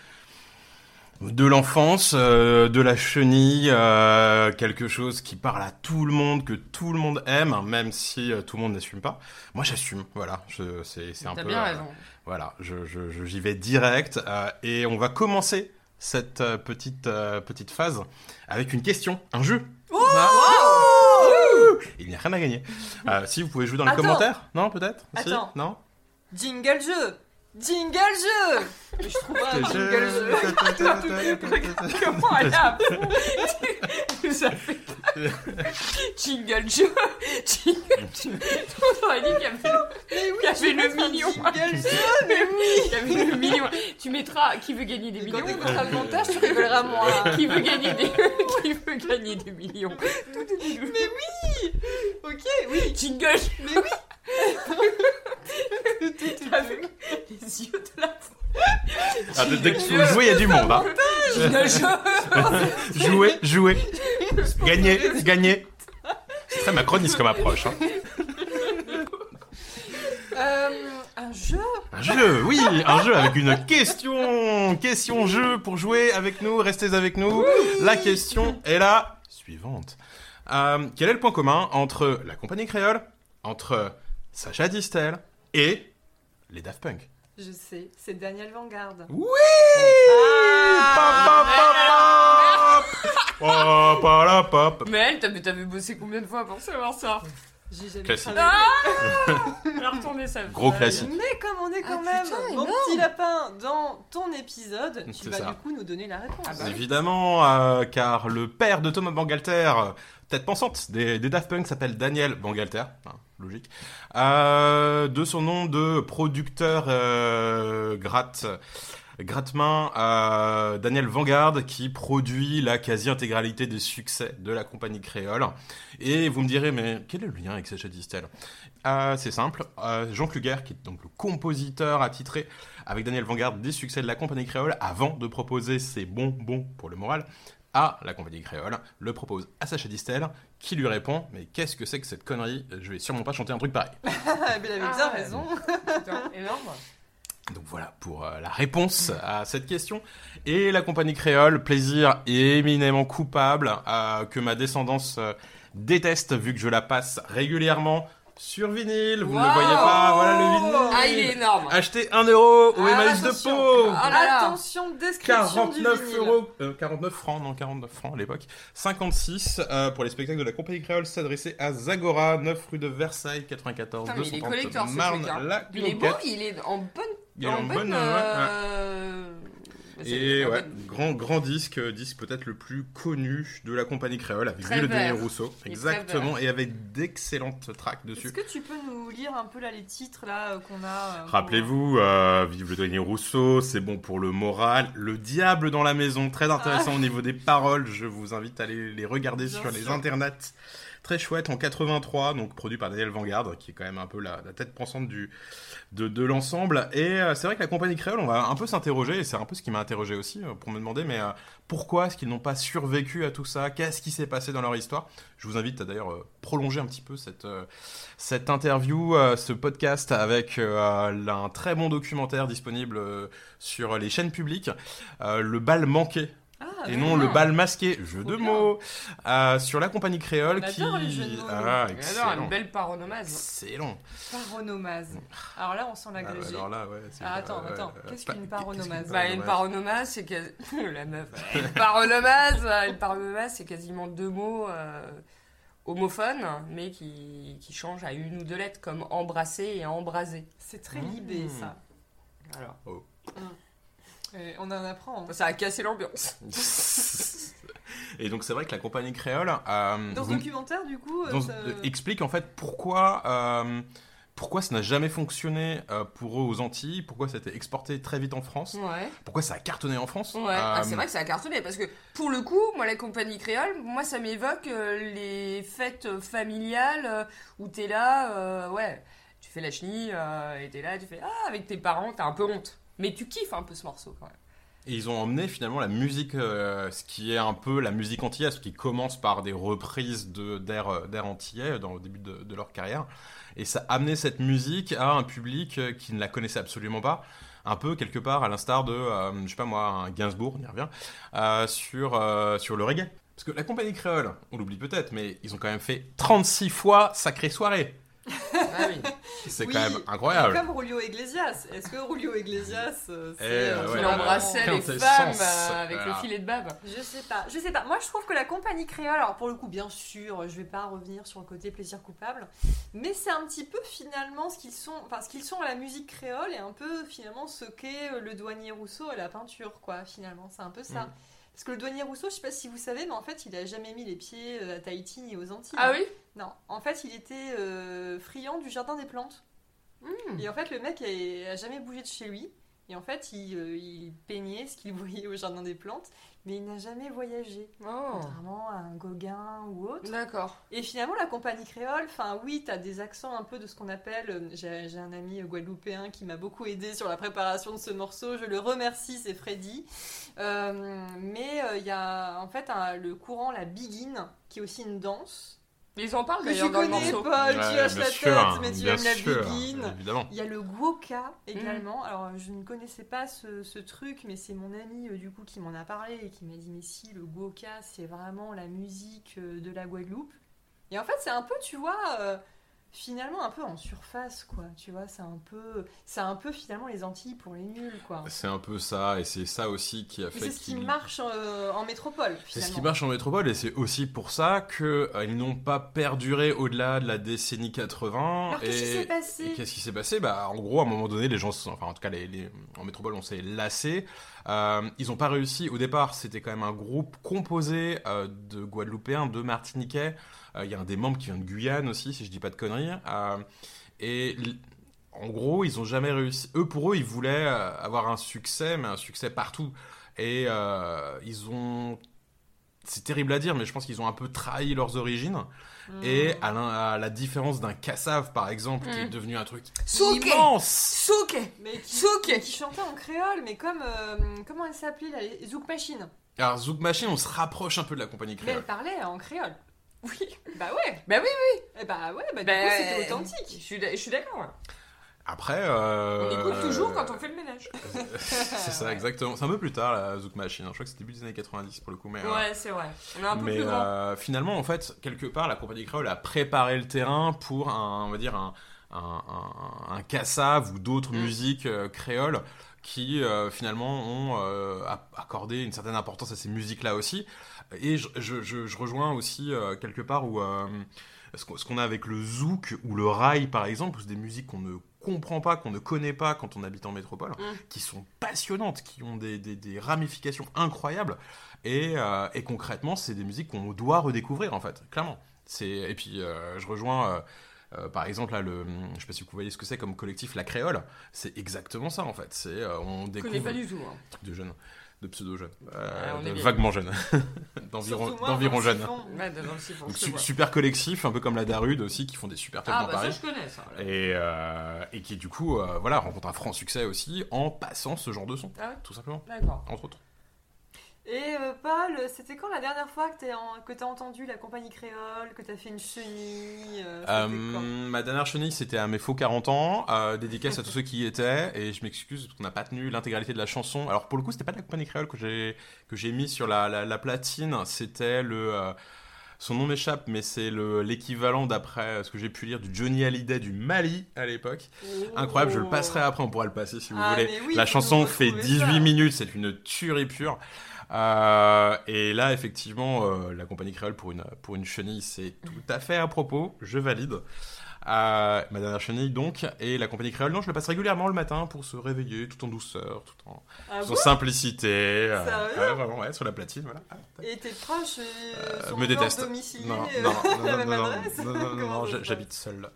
de l'enfance, euh, de la chenille, euh, quelque chose qui parle à tout le monde, que tout le monde aime, même si euh, tout le monde n'assume pas. Moi, j'assume. Voilà, je, c'est, un peu. bien raison. voilà, je, j'y vais direct et on va commencer cette petite petite phase avec une question, un jeu. Il n'y a rien à gagner. Euh, si vous pouvez jouer dans les Attends. commentaires, non peut-être? Si Attends. non? Jingle jeu Jingle jeu Mais Je trouve un jingle jeu. Comment elle a nous a fait Jingle Joe Jingle Joe On aurait dit qu'il y avait le, y avait le million. Jingle jeu Mais oui. Il y avait le million. Tu mettras qui veut gagner des Quand millions t'écouteras le montage, tu rigoleras moins. Qui veut gagner des Qui veut gagner des millions. Ok, oui. Jingle Mais oui. Avec les yeux de la Ah, dès- que jouer, il y a du monde. Hein. Jouer, jouer, gagner, gagner. C'est très macroniste comme approche. Hein. Euh, un jeu? Un jeu, oui, un jeu avec une question, question jeu pour jouer avec nous, restez avec nous. La question est la suivante. Euh, quel est le point commun entre la compagnie créole, entre Sacha Distel et les Daft Punk? Je sais, c'est Daniel Vanguard. Oui Ah, Pop, pop, pop. Pop, pop, pop. Mais elle, t'avais t'avais bossé combien de fois pour savoir ça J'ai jamais Classique. travaillé. Elle a retourné sa Gros classique. Mais comme on est quand Ah, même putain, mon énorme. petit lapin dans ton épisode, tu C'est vas ça. du coup nous donner la réponse. Ah bah. Évidemment, euh, car le père de Thomas Bangalter, tête pensante des, des Daft Punk, s'appelle Daniel Bangalter, hein, logique, Euh, de son nom de producteur euh, gratte, euh, Daniel Vanguard, qui produit la quasi-intégralité des succès de la compagnie créole. Et vous me direz, mais quel est le lien avec Sacha Distel? Euh, C'est simple, euh, Jean Kluger, qui est donc le compositeur attitré avec Daniel Vanguard des succès de la compagnie créole avant de proposer ses bonbons pour le moral à la compagnie créole, le propose à Sacha Distel, qui lui répond Mais qu'est-ce que c'est que cette connerie? Je vais sûrement pas chanter un truc pareil. Ah, mais il avait Ah bien raison. Putain, énorme. Donc voilà pour euh, la réponse à cette question. Et la compagnie créole, plaisir éminemment coupable, euh, que ma descendance euh, déteste vu que je la passe régulièrement sur vinyle. Vous ne le voyez pas, voilà le vinyle. Ah, il est énorme. Achetez 1 euro au Ah, Emmaüs de. Pau. Ah là là. Attention, description du 49 vinyle. euros, euh, 49 francs, non 49 francs à l'époque. 56 euh, pour les spectacles de la compagnie créole s'adresser à Zagora, 9 rue de Versailles, 94 Putain, mais il est 230 collector ce Marne, truc. hein. la Il est beau, il est en bonne. Il est en en bonne. euh, Et en ouais, grand, grand disque, euh, disque peut-être le plus connu de la compagnie créole, avec Très Ville de Denis vert. Rousseau, exactement, et avec d'excellentes tracks Est-ce dessus. que tu peux nous lire un peu là les titres là euh, qu'on a euh, Rappelez-vous, euh, Vive le Denis Rousseau, c'est bon pour le moral. Le diable dans la maison, très intéressant au niveau des paroles. Je vous invite à aller les regarder Bien sur les internets. Très chouette, en 83, donc produit par Daniel Vanguard, qui est quand même un peu la, tête pensante du, de, l'ensemble. Et euh, c'est vrai que la compagnie créole, on va un peu s'interroger, et c'est un peu ce qui m'a interrogé aussi, euh, pour me demander, mais euh, pourquoi est-ce qu'ils n'ont pas survécu à tout ça? Qu'est-ce qui s'est passé dans leur histoire? Je vous invite à d'ailleurs prolonger un petit peu cette, cette interview, ce podcast avec un très bon documentaire disponible sur les chaînes publiques, Le bal manqué. Ah, Et non, non. le bal masqué, jeu de mots, euh, sur la compagnie créole On qui... adore les jeux de mots, nous. Ah, une belle paronomase. Excellent. Paronomase. Alors là, on sent Ah, l'agrégé. alors là, ouais. c'est- Ah, attends, attends. Qu'est-ce qu'une paronomase Bah, une paronomase, c'est que. La meuf. Une paronomase, une paronomase, c'est quasiment deux mots euh, homophones, mais qui, qui changent à une ou deux lettres, comme embrasser et embraser. C'est très Mmh. libé ça. Alors, Et on en apprend. hein. ça a cassé l'ambiance. Et donc c'est vrai que la compagnie créole euh, Dans ce vous- documentaire, du coup, euh, dans- ça- euh, explique en fait pourquoi euh, pourquoi ça n'a jamais fonctionné euh, pour eux aux Antilles, pourquoi ça a été exporté très vite en France, Ouais. pourquoi ça a cartonné en France. Ouais, ah, c'est vrai que ça a cartonné parce que pour le coup, moi la compagnie créole, moi ça m'évoque euh, les fêtes familiales euh, où t'es là, euh, ouais, tu fais la chenille euh, et t'es là, tu fais ah avec tes parents, t'as un peu honte, mais tu kiffes un peu ce morceau quand même. Et ils ont emmené finalement la musique, euh, ce qui est un peu la musique antillaise, qui commence par des reprises de- d'air euh, d'air antillais dans le début de, de leur carrière. Et ça a amené cette musique à un public euh, qui ne la connaissait absolument pas. Un peu quelque part à l'instar de, euh, je sais pas moi, un Gainsbourg, on y revient, euh, sur, euh, sur le reggae. Parce que la compagnie créole, on l'oublie peut-être, mais ils ont quand même fait 36 fois Sacrée Soirée. Ah oui. C'est Oui, quand même incroyable. Comme Julio Iglesias. Est-ce que Julio Iglesias, euh, c'est. Eh, euh, ouais. Il vraiment- embrassait les femmes euh, avec voilà. le filet de bave. Je sais pas, je sais pas. Moi, je trouve que la compagnie créole, alors pour le coup, bien sûr, je vais pas revenir sur le côté plaisir coupable, mais c'est un petit peu finalement ce qu'ils sont, enfin ce qu'ils sont à la musique créole et un peu finalement ce qu'est euh, le douanier Rousseau et la peinture, quoi. Finalement, c'est un peu ça. Mm. Parce que le douanier Rousseau, je sais pas si vous savez, mais en fait, il a jamais mis les pieds euh, à Tahiti ni aux Antilles. Ah oui? Non, en fait, il était euh, friand du jardin des plantes. Hmm. Et en fait, le mec a, a jamais bougé de chez lui. Et en fait, il, euh, il peignait ce qu'il voyait au jardin des plantes, mais il n'a jamais voyagé. Oh, Contrairement à un Gauguin ou autre. d'accord. Et finalement, la compagnie créole, enfin oui, t'as des accents un peu de ce qu'on appelle. euh, J'ai un ami guadeloupéen qui m'a beaucoup aidé sur la préparation de ce morceau. Je le remercie, c'est Freddy. Euh, mais euh, il y a en fait un- le courant, la biguine, qui est aussi une danse. Ils en parlent d'ailleurs dans le connais, morceau. Paul, tu Ouais, lâches la sûr, tête, mais tu aimes la biguine. Évidemment. Il y a le guoka Mm. également. Alors, je ne connaissais pas ce, ce truc, mais c'est mon ami euh, du coup qui m'en a parlé et qui m'a dit Mais si, le guoka, c'est vraiment la musique euh, de la Guadeloupe. Et en fait, c'est un peu, tu vois, euh, finalement un peu en surface, quoi. Tu vois, c'est un peu, c'est un peu finalement les Antilles pour les nuls, quoi. C'est un peu ça, et c'est ça aussi qui a fait c'est ce qui marche euh, en métropole, C'est ce qui marche en métropole et c'est aussi pour ça que euh, ils n'ont pas perduré au-delà de la décennie 80. Alors, qu'est-ce qui s'est passé qu'est-ce qui s'est passé? Bah, en gros, à un moment donné, les gens, sont- enfin, en tout cas, les, les- en métropole, on s'est lassé. Euh, ils n'ont pas réussi. Au départ, c'était quand même un groupe composé de Guadeloupéens, de Martiniquais. Euh, Il y a un des membres qui vient de Guyane aussi, si je dis pas de conneries. Euh, et en gros, ils ont jamais réussi. Eux, pour eux, ils voulaient euh, avoir un succès, mais un succès partout. Et euh, ils ont. C'est terrible à dire, mais je pense qu'ils ont un peu trahi leurs origines. Mm. Et à, la différence d'un Cassav, par exemple, qui est Mm. devenu un truc Souké immense. Souké Mais qui, qui chantait en créole, mais comme. euh, comment elle s'appelait Zouk Machine? Alors, Zouk Machine, on se rapproche un peu de la compagnie Mais elle créole. parlait en créole. Oui. Bah ouais Bah oui, Eh bah ouais, bah du Bah, coup c'était authentique. Je suis d'a- je suis d'accord. ouais. Après. euh, On écoute toujours quand on fait le ménage. c'est ça, exactement. C'est un peu plus tard, la Zouk Machine. hein. Je crois que c'est début des années 90 pour le coup. Mais, euh, Ouais, c'est vrai. On est un peu mais plus grand. euh, finalement, en fait, quelque part, la compagnie créole a préparé le terrain pour un, on va dire, un, un, un, ou d'autres Mm. musiques euh, créoles qui euh, finalement ont euh, a- accordé une certaine importance à ces musiques-là aussi. Et je, je, je- je rejoins aussi euh, quelque part où euh, ce qu'on a avec le zouk ou le rail par exemple, c'est des musiques qu'on ne comprend pas, qu'on ne connaît pas quand on habite en métropole, Mm. qui sont passionnantes, qui ont des, des- des ramifications incroyables. Et, euh, et concrètement, c'est des musiques qu'on doit redécouvrir en fait, clairement. C'est et puis euh, je rejoins. euh, par exemple, là, le, je sais pas si vous voyez ce que c'est comme collectif La Créole, c'est exactement ça en fait. C'est on Je découvre connais pas du tout. hein. truc de jeune, de pseudo jeune, on est vieille. vaguement jeune, d'environ Surtout moi, d'environ dans le jeune. siphon. Ouais, dans le siphon, Donc, je te su- vois. super collectif, un peu comme la Darude aussi, qui font des super teufs Ah, dans bah ça, Paris. je connais ça. Et, euh, et qui du coup euh, voilà, rencontre un franc succès aussi en passant ce genre de son, Ah ouais tout simplement, D'accord. entre autres. Et euh, Paul, c'était quand la dernière fois que t'as en- que t'as entendu la compagnie créole, que t'as fait une chenille euh, Euh, ma dernière chenille, c'était à mes faux 40 ans, euh, dédicace à tous ceux qui y étaient, et je m'excuse parce qu'on n'a pas tenu l'intégralité de la chanson. Alors pour le coup, c'était pas de la compagnie créole que j'ai que j'ai mis sur la, la, la platine, c'était le son nom m'échappe, mais c'est le l'équivalent d'après ce que j'ai pu lire du Johnny Hallyday du Mali à l'époque. Incroyable, je le passerai après, on pourra le passer si vous Ah, voulez. oui, la chanson fait retrouver 18 ça. minutes, c'est une tuerie pure. Euh, et là, effectivement, euh, la compagnie créole pour une, pour une chenille, c'est tout à fait à propos, je valide. Euh, ma dernière chenille, donc, et la compagnie créole, non, je le passe régulièrement le matin pour se réveiller tout en douceur, tout en, Ah tout en simplicité. euh, Sérieux vraiment, ouais, sur la platine, voilà. Ah, Et tes proches euh, Euh, sont me détestent. domiciliés Non, euh, non, à non, la non, même non, adresse non, non, non, non, j'habite seul.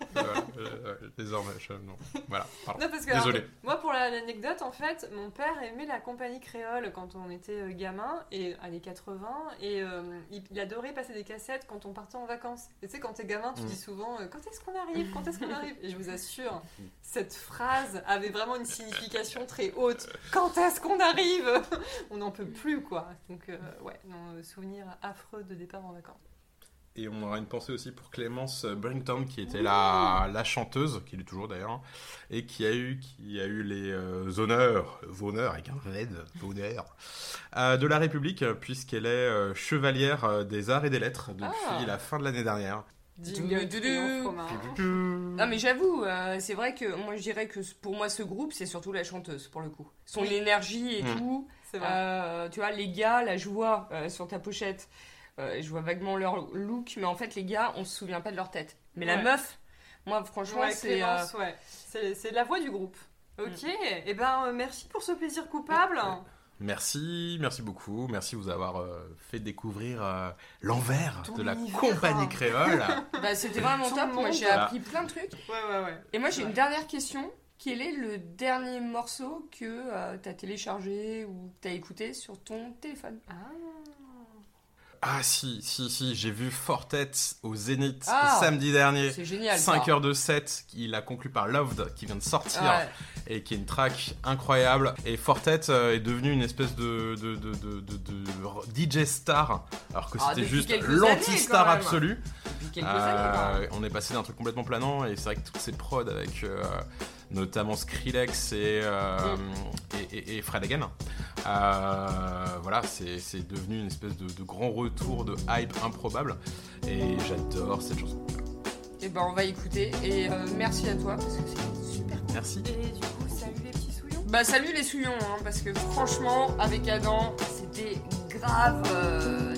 Désormais, je, non. Voilà, pardon. Non, parce que Désolé. alors, moi, pour la- l'anecdote, en fait, mon père aimait la compagnie créole quand on était gamin, et années 80, et il, adorait passer des cassettes quand on partait en vacances. Et tu sais, quand t'es gamin, tu Mm. dis souvent Quand est-ce qu'on arrive? Quand est-ce qu'on arrive? Et je vous assure, cette phrase avait vraiment une signification très haute. Quand est-ce qu'on arrive? On n'en peut plus, quoi. Donc, euh, ouais, non, euh, souvenir affreux de départ en vacances. Et on aura une pensée aussi pour Clémence Brington, qui était la, la chanteuse, qui l'est toujours d'ailleurs, et qui a eu, qui a eu les euh, honneurs, honneurs avec un Z, honneurs, euh, de la République, puisqu'elle est euh, chevalière euh, des arts et des lettres depuis Ah. la fin de l'année dernière. Jingle. Non mais j'avoue, euh, c'est vrai que moi je dirais que pour moi ce groupe c'est surtout la chanteuse pour le coup. Son Oui. énergie et Mm. tout. C'est vrai. Euh, tu vois, les gars, là je vois euh, sur ta pochette, euh, je vois vaguement leur look, mais en fait les gars on se souvient pas de leur tête. Mais la meuf, moi franchement Ouais, c'est... euh, ouais. C'est c'est la voix du groupe. Ok, et ben euh, merci pour ce plaisir coupable. Merci, merci beaucoup, merci de vous avoir euh, fait découvrir euh, l'envers de la univers. compagnie créole. Bah, c'était vraiment Tout top, moi j'ai Voilà. appris plein de trucs. Ouais, ouais, ouais. Et moi j'ai une dernière question. Quel est le dernier morceau que euh, t'as téléchargé ou que t'as écouté sur ton téléphone? Ah. Ah si, si, si, j'ai vu Fortet au Zénith Ah. samedi dernier. C'est génial. 5 ça. heures de set, il a conclu par Loved, qui vient de sortir, Ouais. et qui est une track incroyable. Et Fortet euh, est devenu une espèce de, de, de, de, de- de DJ star, alors que Ah, c'était juste l'anti-star absolue. Depuis quelques années. Euh, on est passé d'un truc complètement planant, et c'est vrai que toutes ces prods avec euh, notamment Skrillex et, euh, et, et- et Fred Again, euh, voilà, c'est c'est devenu une espèce de, de grand retour de hype improbable, et j'adore cette chanson. Et ben on va écouter et euh, merci à toi parce que c'est super. Merci. Et du coup, salut les petits souillons. Bah salut les souillons hein, parce que franchement avec Adam c'était grave, euh,